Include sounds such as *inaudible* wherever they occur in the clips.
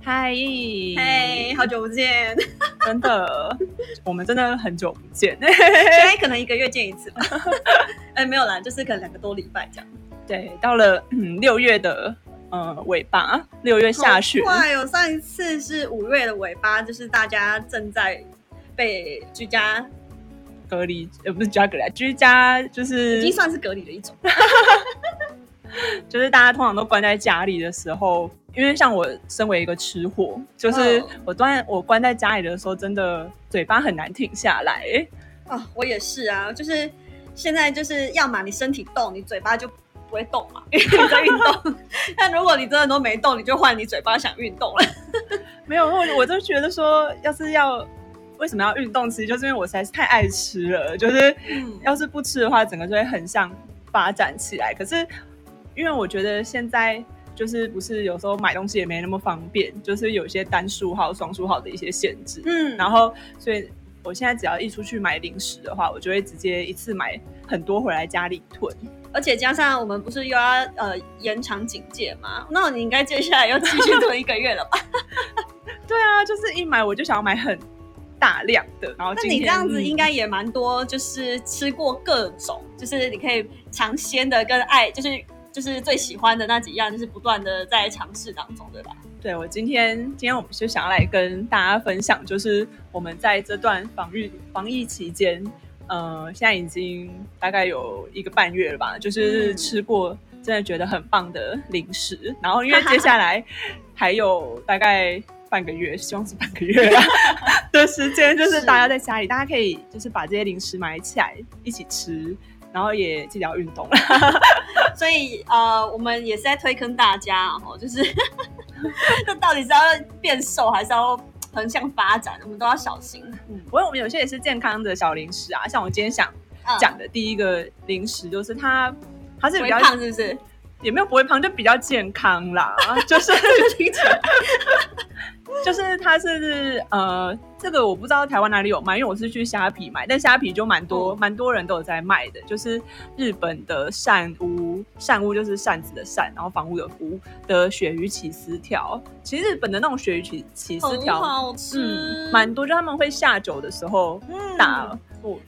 嗨，嘿，好久不见，*laughs* 真的，我们真的很久不见。现在可能一个月见一次吧。*laughs* 哎，没有啦，就是可能两个多礼拜这样。对，到了嗯六月的呃尾巴，六月下旬，好快哦！上一次是五月的尾巴，就是大家正在被居家，隔离，呃不是居家隔离啊，居家就是已是经算是隔离的一种。*laughs* 就是大家通常都关在家里的时候，因为像我身为一个吃货，就是哦我关我关在家里的时候，真的嘴巴很难停下来。啊，我也是啊，就是现在就是要么你身体动，你嘴巴就不会动嘛，*laughs* 因为你在运动。*laughs* 但如果你真的都没动，你就换你嘴巴想运动了。*laughs* 没有，我我就觉得说，要是要为什么要运动，其实就是因为我实在是太爱吃了，就是嗯要是不吃的话，整个就会很想发展起来。可是因为我觉得现在就是不是有时候买东西也没那么方便，就是有一些单数号、双数号的一些限制。嗯，然后所以我现在只要一出去买零食的话，我就会直接一次买很多回来家里囤。而且加上我们不是又要呃延长警戒嘛，那你应该接下来要继续囤一个月了吧？*laughs* 对啊，就是一买我就想要买很大量的，然后那你这样子嗯应该也蛮多，就是吃过各种，就是你可以尝鲜的跟爱，就是就是最喜欢的那几样，就是不断的在尝试当中，对吧？对我今天，今天我们就想要来跟大家分享，就是我们在这段防御防疫期间，呃，现在已经大概有一个半月了吧，就是嗯吃过真的觉得很棒的零食，然后因为接下来还有大概半个月，希望是半个月啊 *laughs* 的时间，就是是大家在家里，大家可以就是把这些零食买起来一起吃，然后也记得要运动。所以呃，我们也是在推坑大家哦，就是这 *laughs* 到底是要变瘦还是要横向发展，我们都要小心。嗯，不过我们有些也是健康的小零食啊，像我今天想嗯讲的第一个零食就是它，它是比较胖是不是？也没有不会胖，就比较健康啦，*laughs* 就是听起来。*laughs* 就是它是呃，这个我不知道台湾哪里有卖，因为我是去虾皮买，但虾皮就蛮多嗯蛮、多人都有在卖的，就是日本的扇屋，扇屋就是扇子的扇，然后房屋的屋的鳕鱼起司条，其实日本的那种鳕鱼起起司很条，好吃，嗯，蛮多，就他们会下酒的时候嗯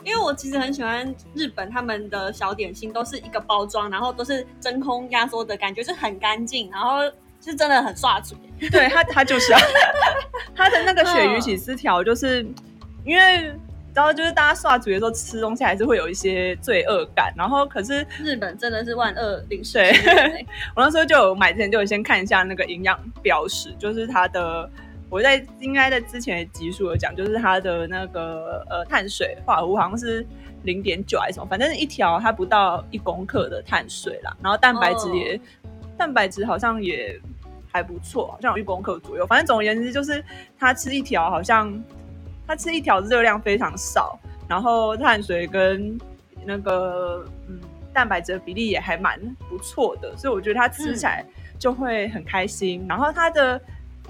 因为我其实很喜欢日本他们的小点心，都是一个包装，然后都是真空压缩的感觉，是很干净，然后是真的很刷嘴。对它，它就是、啊、它的那个鳕嗯鱼起司条，就是、因为然后就是大家刷嘴的时候吃东西还是会有一些罪恶感，然后可是日本真的是万恶零食对之源欸我那时候就有买之前就有先看一下那个营养标识，就是它的。我在应该在之前的集数有讲，就是它的那个呃碳水化合物好像是零点九还是什么，反正一条它不到一公克的碳水啦，然后蛋白质也、蛋白质好像也还不错，好像有一公克左右。反正总而言之，就是它吃一条好像它吃一条热量非常少，然后碳水跟那个嗯蛋白质的比例也还蛮不错的，所以我觉得它吃起来就会很开心。然后它的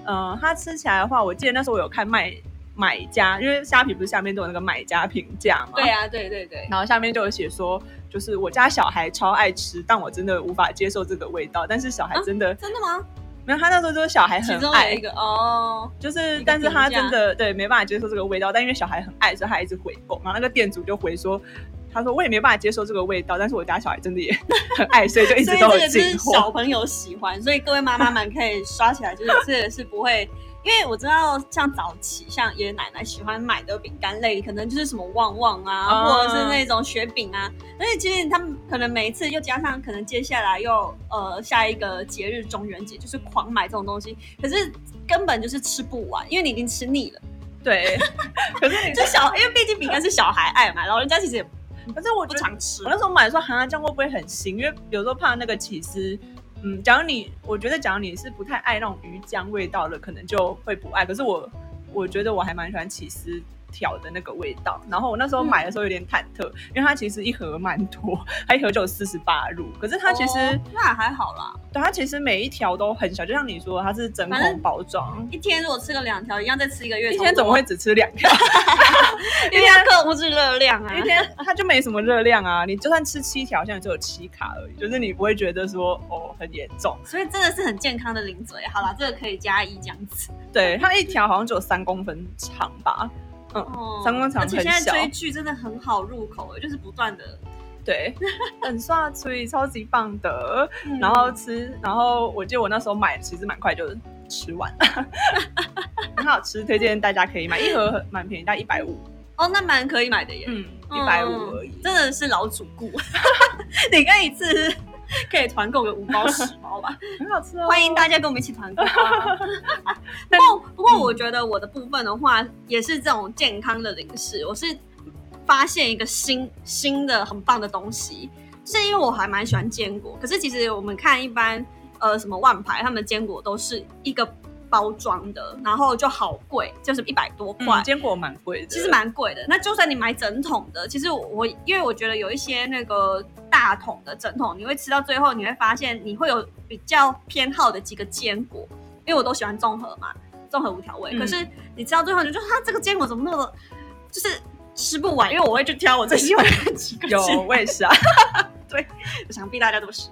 呃，它吃起来的话，我记得那时候我有看卖买家，因为虾皮不是下面都有那个买家评价嘛，对啊，对对对，然后下面就有写说，就是我家小孩超爱吃，但我真的无法接受这个味道。但是小孩真的、真的吗？没有，他那时候就是小孩很爱一，个哦，就是但是他真的对没办法接受这个味道，但因为小孩很爱，所以他一直回购。然后那个店主就回说，他说我也没办法接受这个味道，但是我家小孩真的也 *laughs* 很爱，所以就一直都有所以这个是。小朋友喜欢，所以各位妈妈们可以刷起来，就是这个是不会。因为我知道，像早期像爷爷奶奶喜欢买的饼干类，可能就是什么旺旺啊，啊或者是那种雪饼啊。而且其实他们可能每一次又加上，可能接下来又呃下一个节日中元节，就是狂买这种东西，可是根本就是吃不完，因为你已经吃腻了。对，*laughs* 可是你就小，因为毕竟饼干是小孩爱嘛，老人家其实也可是我不觉常吃我。那时候买的时候，哈，这样会不会很腥？因为有时候怕那个起司，嗯，假如你，我觉得假如你是不太爱那种鱼浆味道的，可能就会不爱。可是我，我觉得我还蛮喜欢起司条的那个味道。然后我那时候买的时候有点忐忑，因为它其实一盒蛮多，*laughs* 它一盒就有四十八入。可是它其实、哦那还好啦，对它其实每一条都很小，就像你说，它是真空包装。一天如果吃个两条，一样再吃一个月，一天怎么会只吃两条？*laughs* 一天克制热量啊？一天它就没什么热量啊！你就算吃七条，现在只有七卡而已，就是你不会觉得说哦很严重。所以真的是很健康的零嘴。好啦，这个可以加一这样子。对，它一条好像只有三公分长吧？哦三公场而且现在追剧真的很好入口，就是不断的，对，*laughs* 很刷以，超级棒的。嗯然后吃，然后我记得我那时候买，其实蛮快就吃完，*laughs* 很好吃，推荐大家可以买，一盒蛮便宜，大概一百五，哦，那蛮可以买的耶。嗯，一百五而已。真的是老主顾。*laughs* 你可以一次可以团购个五包十包吧，*laughs* 很好吃哦，欢迎大家跟我们一起团购啊。*laughs* 不过不过我觉得我的部分的话，也是这种健康的零食，我是发现一个新新的很棒的东西，是因为我还蛮喜欢坚果，可是其实我们看一般呃什么万牌，他们坚果都是一个。包装的，然后就好贵，就是一百多块嗯，，坚果蛮贵的，其实蛮贵的。那就算你买整桶的，其实我我因为我觉得有一些那个大桶的整桶，你会吃到最后，你会发现你会有比较偏好的几个坚果，因为我都喜欢综合嘛，综合无调味。嗯可是你吃到最后，你就说它这个坚果怎么那么就是吃不完，因为我会去挑我最喜欢的 *laughs* 几个有我也是啊，*laughs* 对想必大家都是。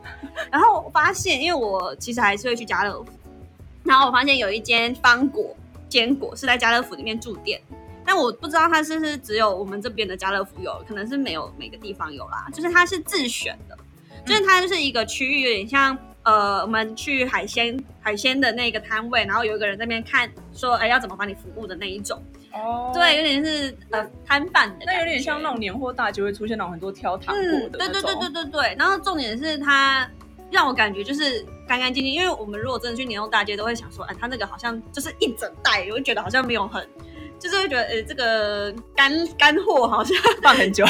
然后我发现，因为我其实还是会去家乐福，然后我发现有一间方果坚果是在家乐福里面驻店，但我不知道它是不是只有我们这边的家乐福有，可能是没有每个地方有啦。就是它是自选的，就是它就是一个区域，有点像呃，我们去海鲜海鲜的那个摊位，然后有一个人在那边看，说哎要怎么帮你服务的那一种。哦对，有点是呃摊贩的，那有点像那种年货大街会出现那种很多挑糖果嗯，的对对对对对对。然后重点是它让我感觉就是干干净净，因为我们如果真的去年货大街，都会想说，哎，它那个好像就是一整袋，我就觉得好像没有很，就是会觉得，呃，这个干干货好像放很久，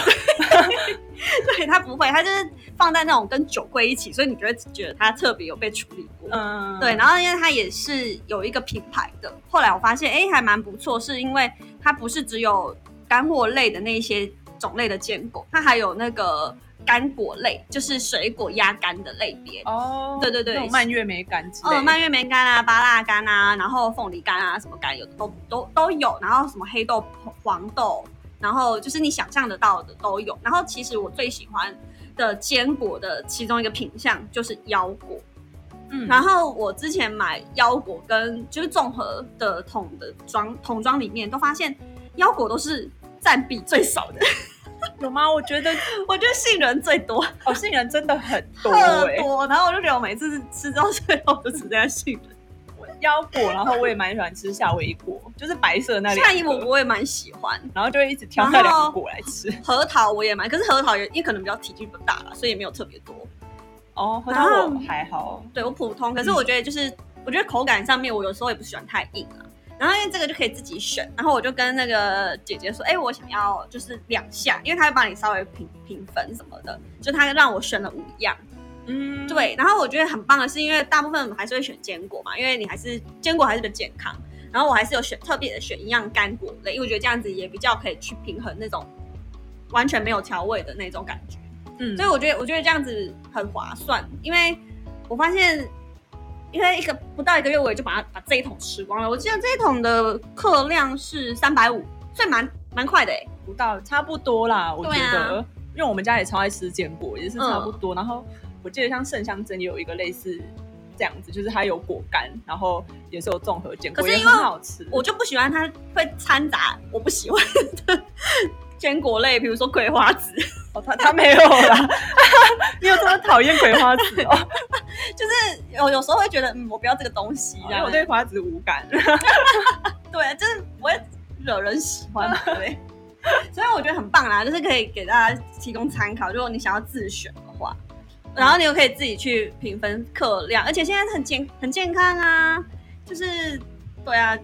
*laughs* 对它不会，它就是放在那种跟酒柜一起，所以你就会觉得它特别有被处理过。嗯，对，然后因为它也是有一个品牌的，后来我发现，哎，还蛮不错，是因为它不是只有干货类的那些种类的坚果，它还有那个干果类，就是水果压干的类别。哦，对对对蔓越莓干之类蔓越莓干啊、芭辣干啊，然后凤梨干啊，什么干有都都都有，然后什么黑豆、黄豆，然后就是你想象得到的都有。然后其实我最喜欢的坚果的其中一个品相就是腰果。嗯，然后我之前买腰果跟就是综合的桶的装桶装里面，都发现腰果都是占比最少的，*laughs* 有吗？我觉得 *laughs* 我觉得杏仁最多，哦，杏仁真的很 *laughs* 多哎、特多。然后我就觉得我每次吃到最后都只剩下杏仁。腰果，然后我也蛮喜欢吃夏威夷果，就是白色那夏夷两个，我我也蛮喜欢，然后就会一直挑那两个果来吃。核桃我也蛮，可是核桃也因为可能比较体积不大吧，所以也没有特别多。哦，核桃我还好，对我普通，可是我觉得就是、我觉得口感上面我有时候也不喜欢太硬啊。然后因为这个就可以自己选，然后我就跟那个姐姐说，哎、我想要就是两项，因为她会帮你稍微评评分什么的，就她让我选了五样。嗯，对，然后我觉得很棒的是，因为大部分我们还是会选坚果嘛，因为你还是坚果还是比较健康。然后我还是有选特别的选一样干果类，因为我觉得这样子也比较可以去平衡那种完全没有调味的那种感觉。嗯，所以我觉得我觉得这样子很划算，因为我发现，因为一个不到一个月我也就把它把这一桶吃光了。我记得这一桶的克量是三百五，所以蛮蛮快的哎。不到差不多啦，我觉得，因为我们家也超爱吃坚果，也是差不多。然后我记得像圣香珍也有一个类似这样子，就是它有果干，然后也是有综合坚果，也可是因为很好吃。我就不喜欢它会掺杂我不喜欢的坚果类，比如说葵花籽，*laughs* 哦，他他没有啦，*laughs* 你有这么讨厌葵花籽哦？*laughs* 就是有有时候会觉得嗯，我不要这个东西，因为我对花籽无感。对，就是不会惹人喜欢，对。所以我觉得很棒啦，就是可以给大家提供参考，如果你想要自选的话，然后你又可以自己去评分克量，而且现在很健很健康啊，就是对啊，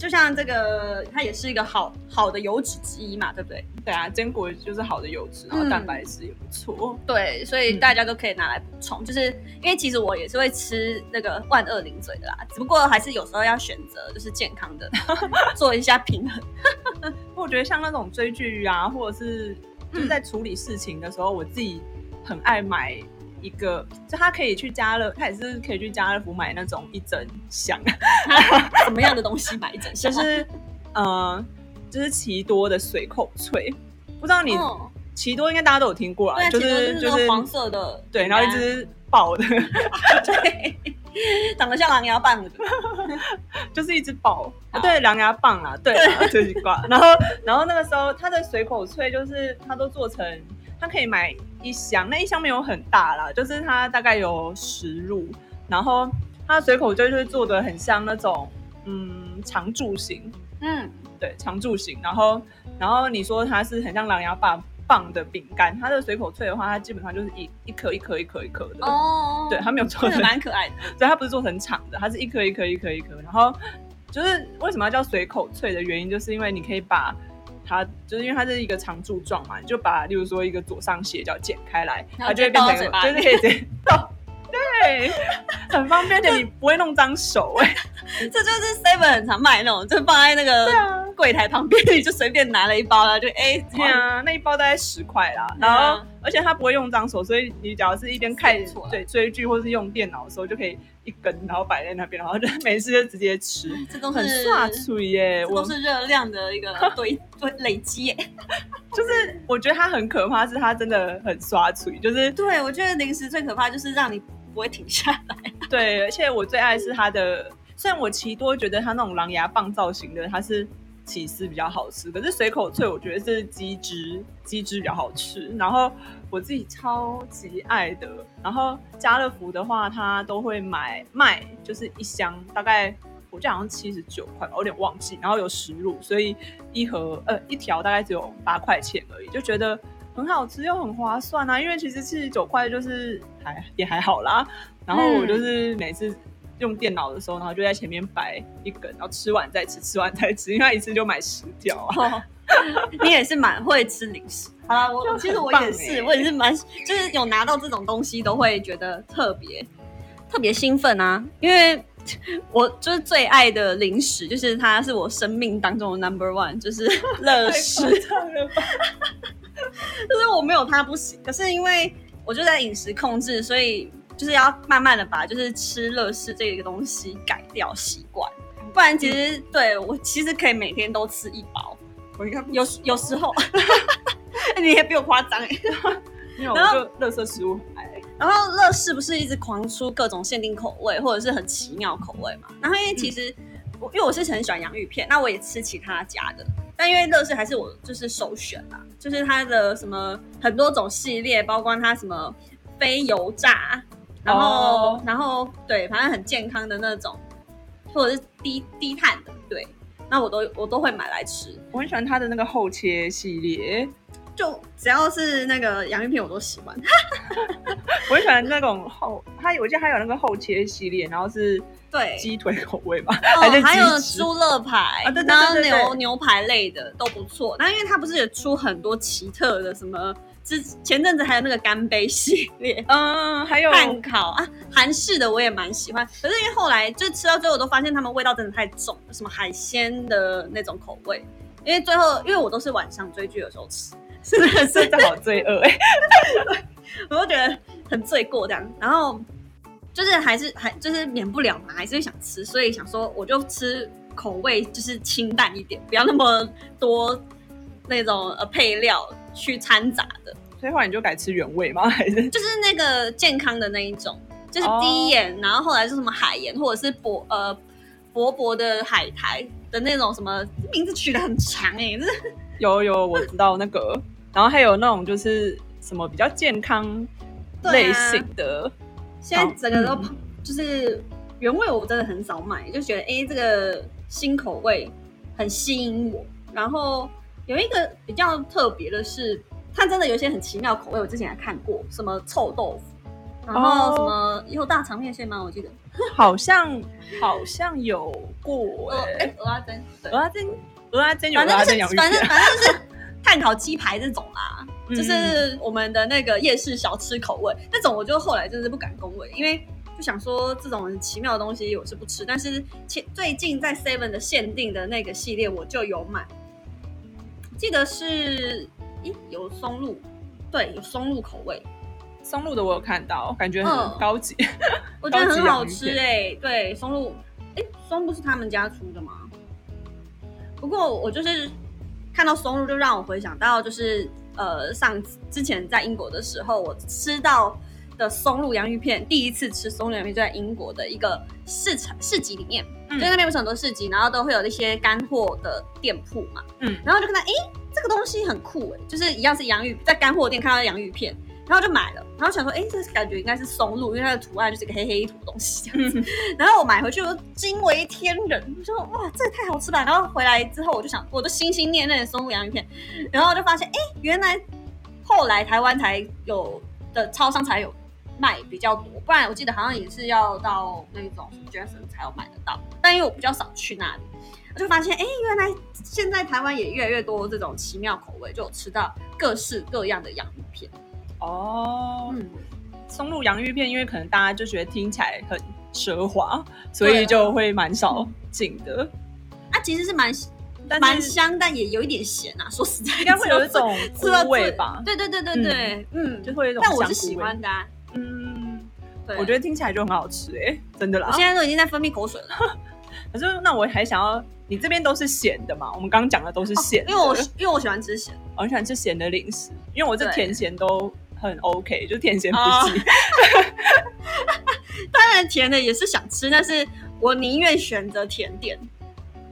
就像这个，它也是一个好好的油脂之一嘛，对不对？对啊，坚果就是好的油脂，然后嗯蛋白质也不错。对，所以嗯大家都可以拿来补充。就是因为其实我也是会吃那个万恶零嘴的啦，只不过还是有时候要选择就是健康的，*laughs* 做一下平衡。*laughs* 我觉得像那种追剧啊，或者是就是在处理事情的时候，我自己很爱买一个，就他可以去家乐，他也是可以去家乐福买那种一整箱，什么样的东西买一整箱？*laughs* 就是呃，就是奇多的水口脆，不知道你嗯奇多应该大家都有听过对啊，啊，就是就是那个黄色的，对，然后一只爆的，*laughs* 对，长得像狼牙棒的，*laughs* 就是一只爆，好。对，狼牙棒啊，对啦，这一挂。然后，然后那个时候它的水口脆就是它都做成，它可以买一箱，那一箱没有很大啦，就是它大概有十入，然后它的水口脆就是做的很像那种嗯长柱形，嗯，对，长柱型。然后，然后你说它是很像狼牙棒棒的饼干，它的水口脆的话，它基本上就是一一颗一颗一颗一颗的，哦，对，它没有做这成个蛮可爱的，所以它不是做成长的，它是一颗一颗一颗一颗。然后就是为什么要叫水口脆的原因，就是因为你可以把它，就是因为它是一个常柱状嘛，你就把例如说一个左上斜角剪开来，它就会变成就是可以直接倒。对，很方便，而且你不会弄脏手哎、*laughs* 这就是 Seven 很常卖那种，就放在那个啊柜台旁边，你就随便拿了一包，啦就哎，对啊，那一包大概十块啦。然后，而且它不会用脏手，所以你只要是一边看对追剧或是用电脑的时候，就可以一根，然后摆在那边，然后就 *laughs* 没事就直接吃，这都很是刷脆耶。都是热量的一个 *laughs* 堆堆累积耶。*laughs* 就是我觉得它很可怕，是它真的很刷嘴，就是对，我觉得零食最可怕就是让你不会停下来。对，而且我最爱是它的，虽然我奇多觉得它那种狼牙棒造型的，它是起司比较好吃，可是水口脆我觉得是鸡汁，鸡汁比较好吃。然后我自己超级爱的，然后家乐福的话，它都会买卖，就是一箱大概。我记得好像七十九块吧，我有点忘记。然后有十入，所以一盒呃一条大概只有八块钱而已，就觉得很好吃又很划算啊。因为其实七十九块就是还也还好啦。然后我就是每次用电脑的时候，然后就在前面摆一根，然后吃完再吃，吃完再吃，因为他一次就买十条啊。哦，你也是蛮会吃零食。好啦，我其实我也是，欸我也是蛮，就是有拿到这种东西都会觉得特别特别兴奋啊，因为。我就是最爱的零食，就是它是我生命当中的 number one，就是 *laughs* 乐事。*laughs* 就是我没有它不行。可是因为我就在饮食控制，所以就是要慢慢的把就是吃乐事这个东西改掉习惯，不然其实、对我其实可以每天都吃一包，我应该有有时候 *laughs* 你也比我夸张哎。没有，然后乐色食物很爱。然后乐事不是一直狂出各种限定口味或者是很奇妙口味嘛？然后因为其实、我因为我是很喜欢洋芋片，那我也吃其他家的，但因为乐事还是我就是首选啦，就是它的什么很多种系列，包括它什么非油炸，然后、哦然后对，反正很健康的那种，或者是低低碳的，对，那我都我都会买来吃。我很喜欢它的那个厚切系列，就只要是那个洋芋片，我都喜欢。*laughs* 我很喜欢那种厚，它我记得还有那个厚切系列，然后是对，鸡腿口味吧，哦还是还有猪肋排，啊对对对然后牛牛排类的都不错。那因为它不是也出很多奇特的什么，之前阵子还有那个干杯系列。*laughs* 嗯，还有蛋烤啊，韩式的我也蛮喜欢，可是因为后来就吃到最后，我都发现他们味道真的太重，什么海鲜的那种口味。因为最后，因为我都是晚上追剧的时候吃，是不是？真的好罪恶哎、我就觉得很罪过这样，然后就是还是还就是免不了嘛，还是会想吃，所以想说我就吃口味就是清淡一点，不要那么多那种呃配料去掺杂的，所以后来你就改吃原味吗？*laughs* 还是？就是那个健康的那一种，就是哦低盐，然后后来是什么海盐或者是薄呃薄薄的海苔的那种什么名字取得很长哎、欸，就是。有有我知道那个，然后还有那种就是什么比较健康类型的，现在整个都嗯。就是原味，我真的很少买，就觉得哎、诶这个新口味很吸引我。然后有一个比较特别的是，它真的有一些很奇妙口味，我之前还看过，什么臭豆腐，然后哦。什么也有大肠面线吗？我记得。好像好像有过呃，*laughs* 哎、阿珍，对。鹅，阿珍，鹅阿珍有反正就是反正，反正就是 *laughs* 碳烤鸡排这种啦，嗯。就是我们的那个夜市小吃口味那种，我就后来真的是不敢恭维，因为就想说这种很奇妙的东西我是不吃，但是前最近在 Seven 的限定的那个系列我就有买，记得是咦有松露，对，有松露口味，松露的我有看到，感觉嗯很高级。*laughs* 我觉得很好吃哎、对，松露，哎、松露是他们家出的吗？不过我就是看到松露，就让我回想到，就是呃，上次之前在英国的时候，我吃到的松露洋芋片，第一次吃松露洋芋片就在英国的一个市场市集里面，嗯就那边不是很多市集，然后都会有一些干货的店铺嘛，嗯然后就看到，哎、这个东西很酷哎、就是一样是洋芋，在干货店看到洋芋片。然后就买了，然后想说，哎，这感觉应该是松露，因为它的图案就是一个黑黑一坨东西这样子。然后我买回去，我就惊为天人，我说哇，这也太好吃了。然后回来之后，我就想，我就心心念念的松露洋芋片，然后就发现，哎，原来后来台湾才有的超商才有卖比较多，不然我记得好像也是要到那种 Jason 才有买得到。但因为我比较少去那里，我就发现，哎，原来现在台湾也越来越多这种奇妙口味，就有吃到各式各样的洋芋片。哦，嗯，松露洋芋片，因为可能大家就觉得听起来很奢华，所以就会蛮少进的。啊，其实是蛮蛮香，但也有一点咸啊。说实在，应该会有一种吃到菇味吧？对对对对对，嗯，就会有一种但我是喜欢的、啊。我觉得听起来就很好吃哎、真的啦我。现在都已经在分泌口水了，*laughs* 可是那我还想要，你这边都是咸的嘛？我们刚刚讲的都是咸的、因为我因为我喜欢吃咸。我很喜欢吃咸的零食，因为我这甜咸都很 OK，就甜咸不哦忌。*laughs* 当然甜的也是想吃，但是我宁愿选择甜点，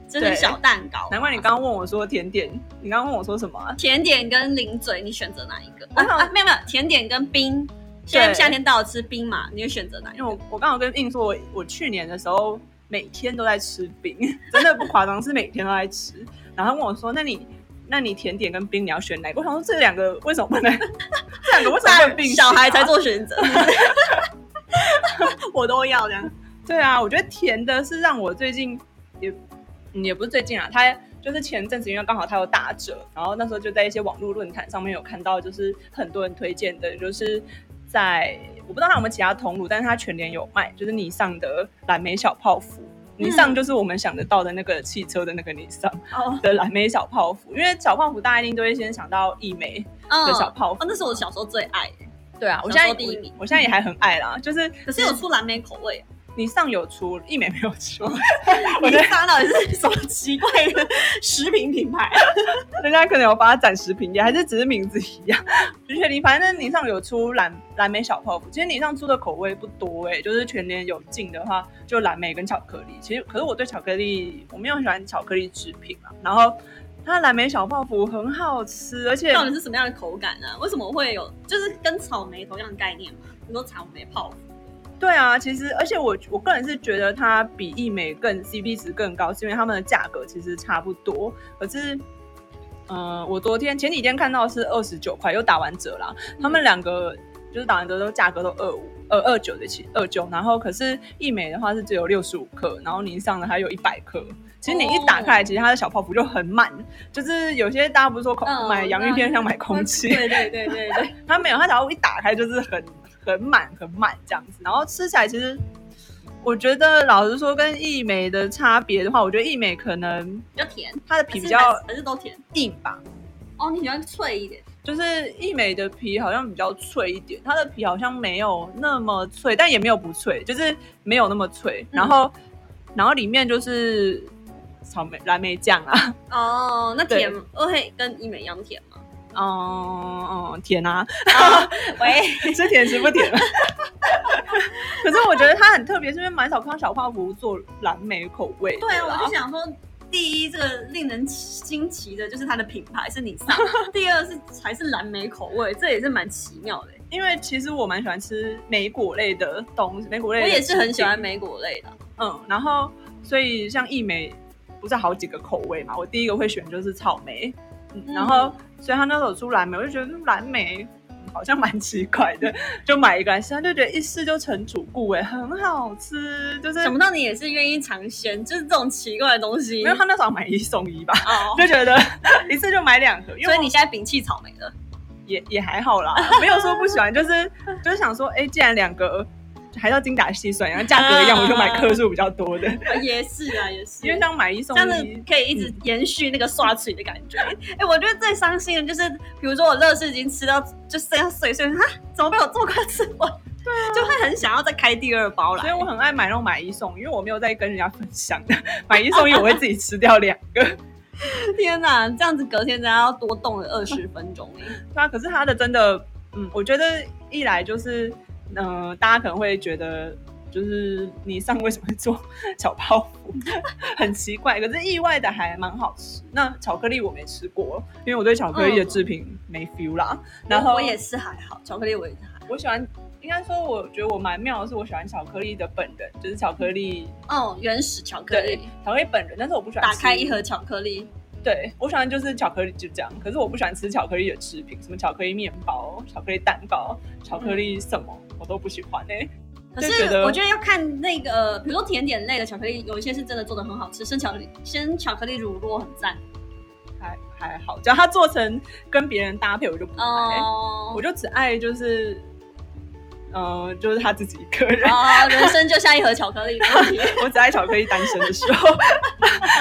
就是小蛋糕。难怪你刚刚问我说甜点，你刚刚问我说什么啊、甜点跟零嘴，你选择哪一个？没有没有，甜点跟冰。现在夏天到了，吃冰嘛，你会选择哪？因为我我刚好跟印说我，我去年的时候每天都在吃冰，*laughs* 真的不夸张，是每天都在吃。然后他问我说：“那你那你甜点跟冰你要选哪个？”我想说 *laughs* 这两个为什么不能？这两个为什么不能并啊小孩才做选择，*laughs* 我都要这样。对啊，我觉得甜的是让我最近也嗯也不是最近啊，他就是前阵子因为刚好它有打折，然后那时候就在一些网络论坛上面有看到，就是很多人推荐的，就是在我不知道它有没有其他通路，但是它全年有卖，就是尼桑的蓝莓小泡芙。尼桑就是我们想得到的那个汽车的那个尼桑哦，的蓝莓小泡芙，因为小泡芙大家一定都会先想到一枚嗯的小泡芙。哦，那是我小时候最爱。对啊，我现在第一名我我现在也还很爱啦，就是可是有出蓝莓口味，尼桑有出，一美没有出。*laughs* 我觉得它到底是什么奇怪的食品品牌？*laughs* 人家可能有发展食品也，还是只是名字一样，不确定。反正你上有出蓝蓝莓小泡芙，其实你上出的口味不多哎、就是全年有进的话，就蓝莓跟巧克力。其实可是我对巧克力我没有很喜欢巧克力制品啊，然后它蓝莓小泡芙很好吃，而且到底是什么样的口感呢、为什么会有？就是跟草莓同样的概念嘛？你说草莓泡芙，对啊，其实而且我我个人是觉得它比易美更 CP 值更高，是因为它们的价格其实差不多。可是，嗯、我昨天前几天看到是二十九块，又打完折啦。他们两个就是打完折都价格都二五二二九的起二九，然后可是易美的话是只有六十五克，然后您上的还有一百克。其实你一打开来，其实它的小泡芙就很满，就是有些大家不是说空、嗯买洋芋片像买空气，对对对对对，*laughs* 它没有，它只要一打开就是很很满很满这样子，然后吃起来其实我觉得老实说跟益美的差别的话，我觉得益美可能比较甜，它的皮比较还是都甜。硬吧，哦，你喜欢脆一点？就是益美的皮好像比较脆一点，它的皮好像没有那么脆，但也没有不脆，就是没有那么脆，然后、然后里面就是草莓蓝莓酱啊，哦，那对甜会跟医美一样甜吗？嗯嗯甜啊，喂，*laughs* 吃甜食不甜。*laughs* 可是我觉得它很特别，是因为蛮少看到小泡芙做蓝莓口味。对啊，我就想说，第一，这个令人惊奇的就是它的品牌是你上；第二是还是蓝莓口味，这也是蛮奇妙的。因为其实我蛮喜欢吃莓果类的东西，莓果类我也是很喜欢制莓果类的。嗯，然后所以像益美不是好几个口味嘛，我第一个会选就是草莓，然后所以他那时候出蓝莓，我就觉得嗯蓝莓好像蛮奇怪的，就买一个来试，他就觉得一试就成主顾，哎，很好吃，就是想不到你也是愿意尝鲜，就是这种奇怪的东西。因为他那时候买一送一吧，哦，*laughs* 就觉得 *laughs* 一次就买两盒，所以你现在摒弃草莓了。也也还好啦，没有说不喜欢，就是就是想说，哎，既然两个还是要精打细算，然后价格一样，我就买克数比较多的，*laughs* 也是啊，也是，因为像买一送这样子一，可以一直延续那个刷嘴的感觉。哎、我觉得最伤心的就是，比如说我乐事已经吃到就剩下碎碎，哈，怎么被我这么快吃完？对啊，就会很想要再开第二包来。所以我很爱买那种买一送，因为我没有在跟人家分享的，买一送一我会自己吃掉两个。天哪，这样子隔天真的要多动了二十分钟哎。*laughs* 对啊，可是它的真的，嗯，我觉得一来就是，嗯、大家可能会觉得。就是你上为什么会做 *laughs* 小泡芙，*laughs* 很奇怪，可是意外的还蛮好吃。那巧克力我没吃过，因为我对巧克力的制品没 feel 啦。然后我也是还好，巧克力我也是还好。我喜欢，应该说我觉得我蛮妙的是，我喜欢巧克力的本人，就是巧克力，哦，原始巧克力，，巧克力本人，但是我不喜欢打开一盒巧克力，对我喜欢就是巧克力就这样，可是我不喜欢吃巧克力的食品，什么巧克力面包、巧克力蛋糕、巧克力什么，我都不喜欢欸呢、可是觉我觉得要看那个，比如说甜点类的巧克力，有一些是真的做的很好吃，生巧克力生巧克力乳酪很赞。还还好，只要它做成跟别人搭配，我就不爱。哦我就只爱就是，呃，就是他自己一个人。哦，人生就像一盒巧克力，没问题。*laughs* 我只爱巧克力单身的时候，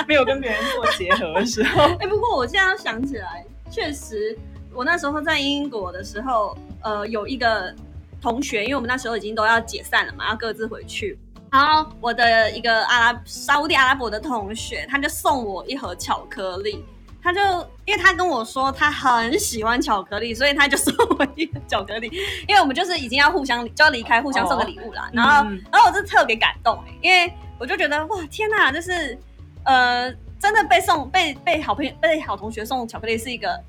没有跟别人做结合的时候。*laughs* 哎、不过我现在想起来，确实，我那时候在英国的时候，呃，有一个同学，因为我们那时候已经都要解散了嘛，要各自回去。然后我的一个阿拉沙烏地阿拉伯的同学，他就送我一盒巧克力。他就因为他跟我说他很喜欢巧克力，所以他就送我一盒巧克力。因为我们就是已经要互相就要离开，互相送个礼物啦。然后嗯然后我就特别感动、欸，因为我就觉得哇天哪，就是呃，真的被送被被好朋友被好同学送巧克力是一个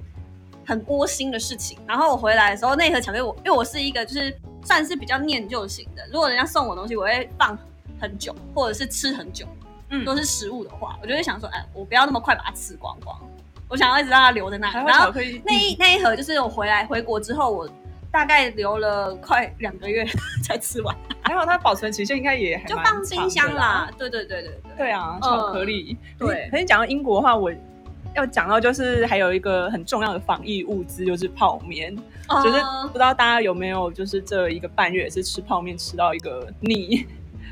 很窝心的事情。然后我回来的时候，那盒巧克力我因为我是一个就是算是比较念旧型的，如果人家送我东西，我会放很久或者是吃很久。嗯都是食物的话，我就会想说，哎，我不要那么快把它吃光光，我想要一直让它留在那里。然后那一那一盒就是我回来回国之后，我大概留了快两个月 *laughs* 才吃完，还好它保存期限应该也还就蛮放冰箱啦。对对对对对。对啊，嗯巧克力。对可是讲到英国的话，我要讲到就是还有一个很重要的防疫物资，就是泡面。就是哦不知道大家有没有，就是这一个半月也是吃泡面吃到一个腻。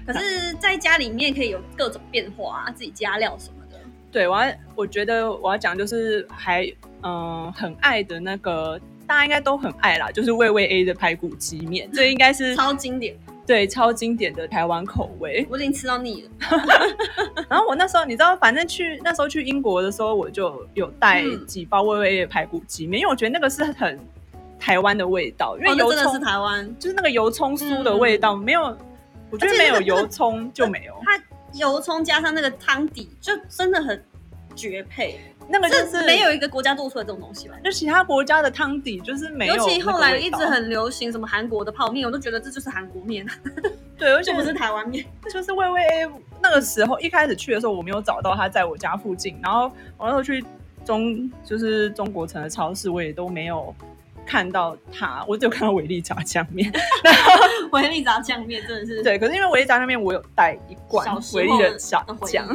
可是在家里面可以有各种变化啊，自己加料什么的。对，我要我觉得我要讲就是还嗯、很爱的那个，大家应该都很爱啦，就是味味 A 的排骨鸡面，这应该是超经典，对超经典的台湾口味。我已经吃到腻了。*laughs* 然后我那时候你知道，反正去那时候去英国的时候，我就有带嗯几包味味 A 的排骨鸡面，因为我觉得那个是很台湾的味道，因为真的是台湾，就是那个油葱酥的味道，没有，我觉得没有油葱就没有。它油葱加上那个汤底，就真的很绝配。那个就是没有一个国家做出来这种东西吧？就其他国家的汤底就是没有尤其后来一直很流行什么韩国的泡面，我都觉得这就是韩国面，*laughs* 对，而且就不是台湾面。*laughs* 就是微微 A 那个时候一开始去的时候，我没有找到他在我家附近，然后 *laughs* 我那时候去中就是中国城的超市，我也都没有看到它，我只有看到维力炸酱面。维力炸酱面真的是，对，可是因为维力炸酱面我有带一罐小时候维力的炸酱，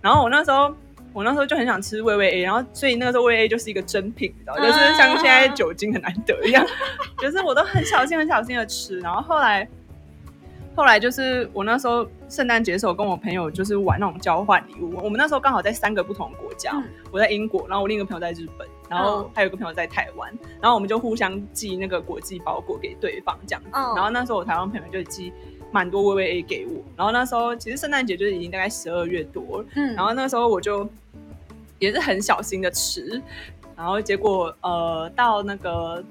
然后我那时候。我那时候就很想吃味味 A，然后所以那个时候味 A 就是一个珍品，你知道，嗯就是像现在酒精很难得一样，*laughs* 就是我都很小心很小心的吃。然后后来，后来就是我那时候圣诞节的时候跟我朋友就是玩那种交换礼物，我们那时候刚好在三个不同的国家，嗯我在英国，然后我另一个朋友在日本，然后嗯还有一个朋友在台湾，然后我们就互相寄那个国际包裹给对方这样子。嗯然后那时候我台湾朋友就寄蛮多微微 A 给我，然后那时候其实圣诞节就是已经大概十二月多了，嗯，然后那时候我就也是很小心的吃，然后结果呃到那个，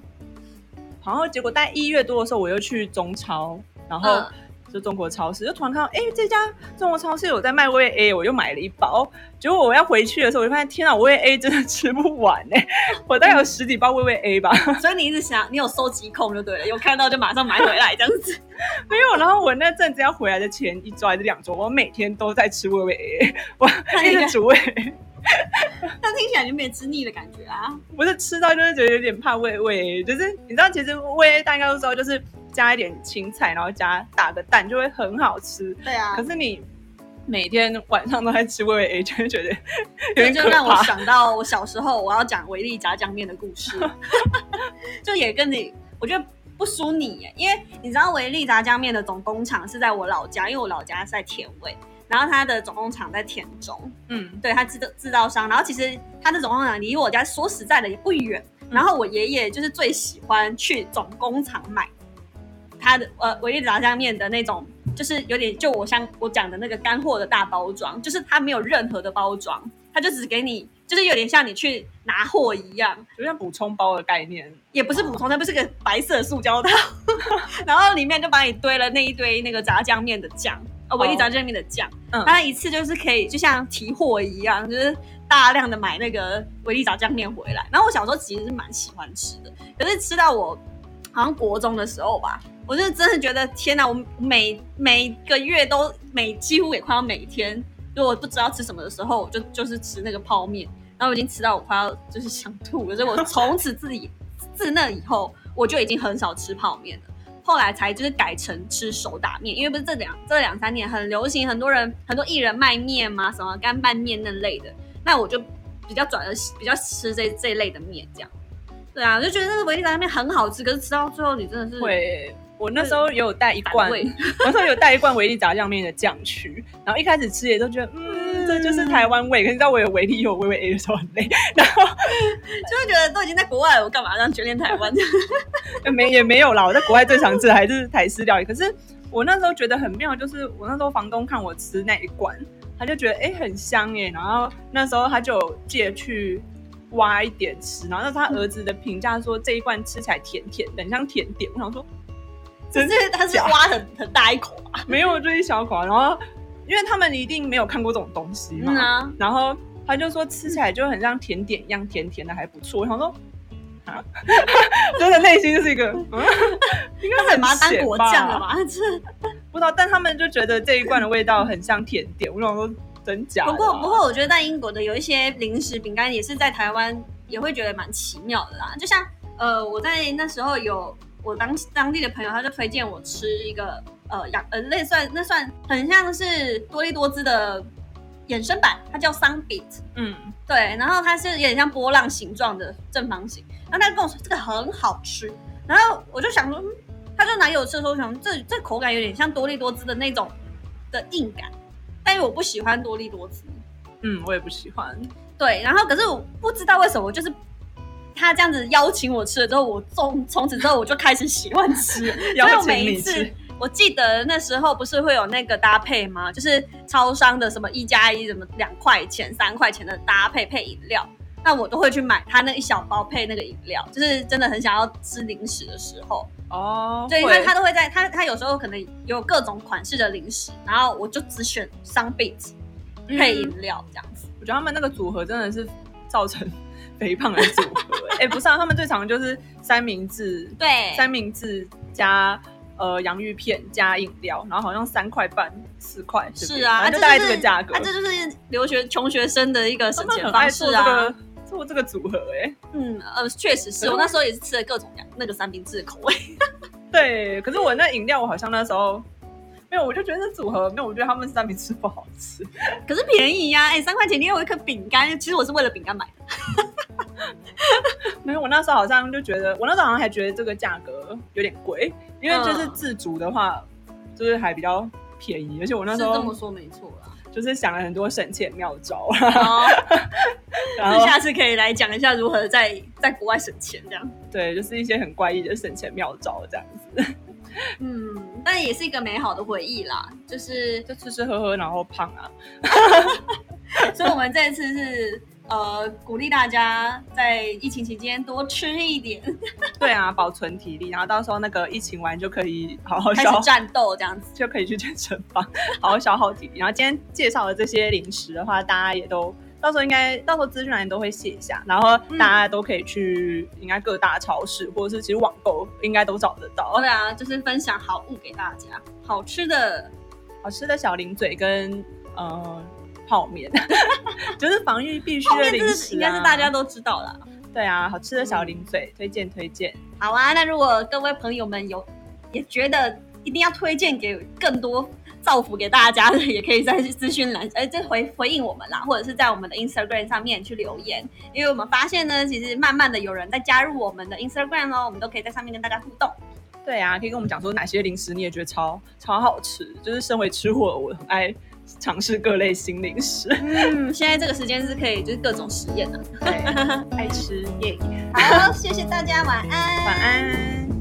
然后结果在一月多的时候我又去中超，然后。嗯就中国超市，就突然看到，哎、这家中国超市有在卖味 A，我就买了一包。结果我要回去的时候，我就发现，天啊，我味 A 真的吃不完哎、我大概有十几包味味 A 吧。所以你一直想，你有收集控就对了，有看到就马上买回来这样子。*laughs* 没有，然后我那阵子要回来的前一周还是两周，我每天都在吃味味 A，我一直煮味。*laughs* 但听起来就没吃腻的感觉啊。不是吃到就是觉得有点怕胃胃，就是你知道，其实胃大家都知道，就是加一点青菜，然后加打个蛋就会很好吃。对啊。可是你每天晚上都在吃味味 A，就会觉得有点可这就让我。想到我小时候我要讲维力炸酱面的故事，*laughs* 就也跟你，我觉得不输你耶，因为你知道维力炸酱面的总工厂是在我老家，因为我老家是在田尾，然后它的总工厂在田中，嗯，对，它制造制造商，然后其实它的总工厂离我家说实在的也不远，然后我爷爷就是最喜欢去总工厂买它的呃维力炸酱面的那种。就是有点，就我像我讲的那个干货的大包装，就是它没有任何的包装，它就只给你，就是有点像你去拿货一样，就像补充包的概念。也不是补充，它不是个白色的塑胶套，*laughs* 然后里面就把你堆了那一堆那个炸酱面的酱，呃，维力炸酱面的酱，嗯它一次就是可以就像提货一样，就是大量的买那个维力炸酱面回来。然后我小时候其实是蛮喜欢吃的，可是吃到我好像国中的时候吧，我就真的觉得天哪！我每每个月都每几乎也快要每天，如果不知道吃什么的时候，我就就是吃那个泡面，然后我已经吃到我快要就是想吐了，所以我从此自己自那以后，我就已经很少吃泡面了。后来才就是改成吃手打面，因为不是这两这两三年很流行，很多人很多艺人卖面嘛，什么干拌面那类的，那我就比较转了比较吃这这一类的面这样。对啊，我就觉得那个维力炸面很好吃，可是吃到最后你真的是会，我那时候也有带一罐，*laughs* 我那时候有带一罐维力炸酱面的酱去，然后一开始吃也都觉得，嗯，这就是台湾味。可是你知道我有维力有微微 A 的时候很累，*laughs* 然后就会觉得都已经在国外了，我干嘛让眷恋台湾？*laughs* 没也没有啦，我在国外最常吃的还是台式料理。可是我那时候觉得很妙，就是我那时候房东看我吃那一罐，他就觉得哎、诶很香耶，然后那时候他就借去挖一点吃，然后那他儿子的评价说这一罐吃起来甜甜的，很像甜点。我想说只是它是挖很很大一口啊。*laughs* 没有，就一小口啊，然后因为他们一定没有看过这种东西嘛，嗯啊，然后他就说吃起来就很像甜点一样，甜甜的还不错。我想说。啊，*laughs* 真的内心就是一个，嗯，*laughs* 应该很他把它当咸吧果酱了？吧？这不知道，但他们就觉得这一罐的味道很像甜点。我想说，真假啊？不过不过，我觉得在英国的有一些零食饼干也是在台湾也会觉得蛮奇妙的啦。就像呃，我在那时候有我当当地的朋友，他就推荐我吃一个呃养呃类算那算很像是多利多滋的衍生版，它叫 Sunbit。嗯，对，然后它是有点像波浪形状的正方形，然后他跟我说这个很好吃，然后我就想说，嗯，他就拿给我吃的时候，我想这这口感有点像多利多滋的那种的硬感，但是我不喜欢多利多滋，嗯，我也不喜欢。对，然后可是我不知道为什么，就是他这样子邀请我吃了之后，我从从此之后我就开始喜欢吃，*laughs* 所以我邀请你每一次。我记得那时候不是会有那个搭配吗？就是超商的什么一加一，什么两块钱、三块钱的搭配配饮料，那我都会去买他那一小包配那个饮料，就是真的很想要吃零食的时候，哦，对，因为他都会在他他有时候可能有各种款式的零食，然后我就只选商 b 配饮料这样子。我觉得他们那个组合真的是造成肥胖的组合。*laughs* 哎、不是啊，他们最常就是三明治，对，三明治加呃洋芋片加饮料，然后好像三块半四块，是啊，就大概这个价格。啊，这就是留学穷学生的一个省钱方式啊。做这个做这个组合、哎，嗯呃，确实是我那时候也是吃了各种那个三明治的口味。对。可是我那饮料，我好像那时候没有，我就觉得这组合没有，我觉得他们三明治不好吃。可是便宜呀、哎、三块钱你有一颗饼干，其实我是为了饼干买的。没有，我那时候好像就觉得，我那时候好像还觉得这个价格有点贵，因为就是嗯自主的话，就是还比较便宜，而且我那是时候这么说没错啦。就是想了很多省钱妙招，好，*laughs* 然后那下次可以来讲一下如何在在国外省钱这样。对，就是一些很怪异的省钱妙招这样子，*laughs* 嗯，但也是一个美好的回忆啦。就是，就吃吃喝喝然后胖啊，*laughs* 所以我们这次是呃鼓励大家在疫情期间多吃一点，*laughs* 对啊，保存体力，然后到时候那个疫情完就可以好好消开始战斗这样子。就可以去健身房，好好消耗体力。*laughs* 然后今天介绍的这些零食的话，大家也都到时候应该到时候资讯栏都会写一下，然后嗯大家都可以去应该各大超市或者是其实网购应该都找得到对啊，就是分享好物给大家，好吃的好吃的小零嘴跟呃泡面，*laughs* 就是防御必须的零食、应该是大家都知道啦。对啊，好吃的小零嘴，推荐推荐。好啊，那如果各位朋友们有也觉得一定要推荐给更多造福给大家的，也可以在资讯栏呃这回回应我们啦，或者是在我们的 Instagram 上面去留言，因为我们发现呢，其实慢慢的有人在加入我们的 Instagram 哦，我们都可以在上面跟大家互动。对啊，可以跟我们讲说哪些零食你也觉得超超好吃。就是身为吃货，我很爱尝试各类新零食，嗯，现在这个时间是可以就是各种实验的。对，爱吃耶。好，谢谢大家，晚安，晚安。